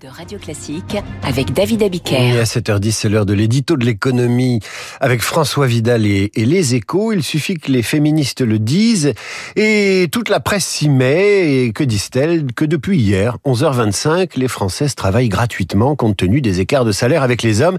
de Radio Classique avec David Abiker. Et à 7h10, c'est l'heure de l'édito de l'économie avec François Vidal et, et, les échos. Il suffit que les féministes le disent et toute la presse s'y met. Et que disent-elles Que depuis hier, 11h25, les Françaises travaillent gratuitement compte tenu des écarts de salaire avec les hommes.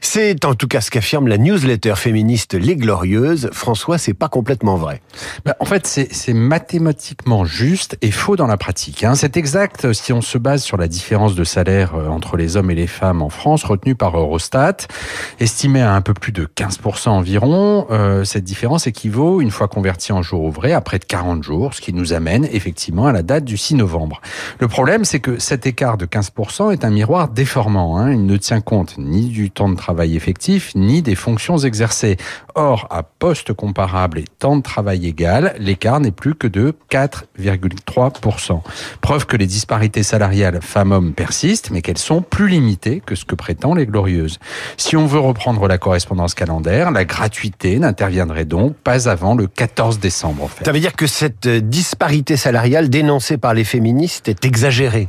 C'est en tout cas ce qu'affirme la newsletter féministe Les Glorieuses. François, c'est pas complètement vrai. Bah, en fait, c'est mathématiquement juste et faux dans la pratique. Hein. C'est exact si on se base sur la différence de salaire euh, entre les hommes et les femmes en France, retenue par Eurostat, estimée à un peu plus de 15% environ. Euh, cette différence équivaut, une fois convertie en jours ouvrés, à près de 40 jours, ce qui nous amène effectivement à la date du 6 novembre. Le problème, c'est que cet écart de 15% est un miroir déformant. Hein. Il ne tient compte ni du temps de travail effectif, ni des fonctions exercées. Or, à poste comparable et temps de travail égal, l'écart n'est plus que de 4,3%. Preuve que les disparités salariales femmes-hommes persistent, mais qu'elles sont plus limitées que ce que prétendent les glorieuses. Si on veut reprendre la correspondance calendaire, la gratuité n'interviendrait donc pas avant le 14 décembre. En fait. Ça veut dire que cette disparité salariale dénoncée par les féministes est exagérée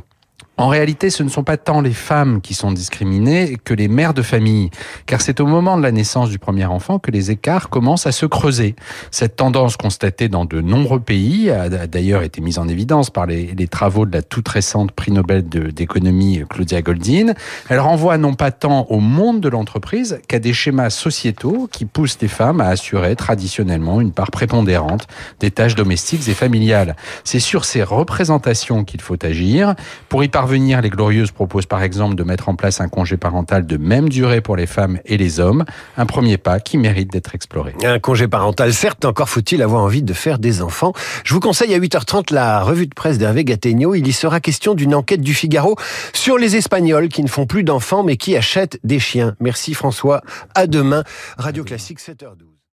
en réalité, ce ne sont pas tant les femmes qui sont discriminées que les mères de famille, car c'est au moment de la naissance du premier enfant que les écarts commencent à se creuser. Cette tendance constatée dans de nombreux pays a d'ailleurs été mise en évidence par les, travaux de la toute récente prix Nobel d'économie Claudia Goldin. Elle renvoie non pas tant au monde de l'entreprise qu'à des schémas sociétaux qui poussent les femmes à assurer traditionnellement une part prépondérante des tâches domestiques et familiales. C'est sur ces représentations qu'il faut agir pour y parvenir venir, les Glorieuses proposent par exemple de mettre en place un congé parental de même durée pour les femmes et les hommes, un premier pas qui mérite d'être exploré. Un congé parental, certes, encore faut-il avoir envie de faire des enfants. Je vous conseille à 8h30 la revue de presse d'Hervé Gattegno. Il y sera question d'une enquête du Figaro sur les Espagnols qui ne font plus d'enfants mais qui achètent des chiens. Merci François. À demain. Radio Classique 7h12.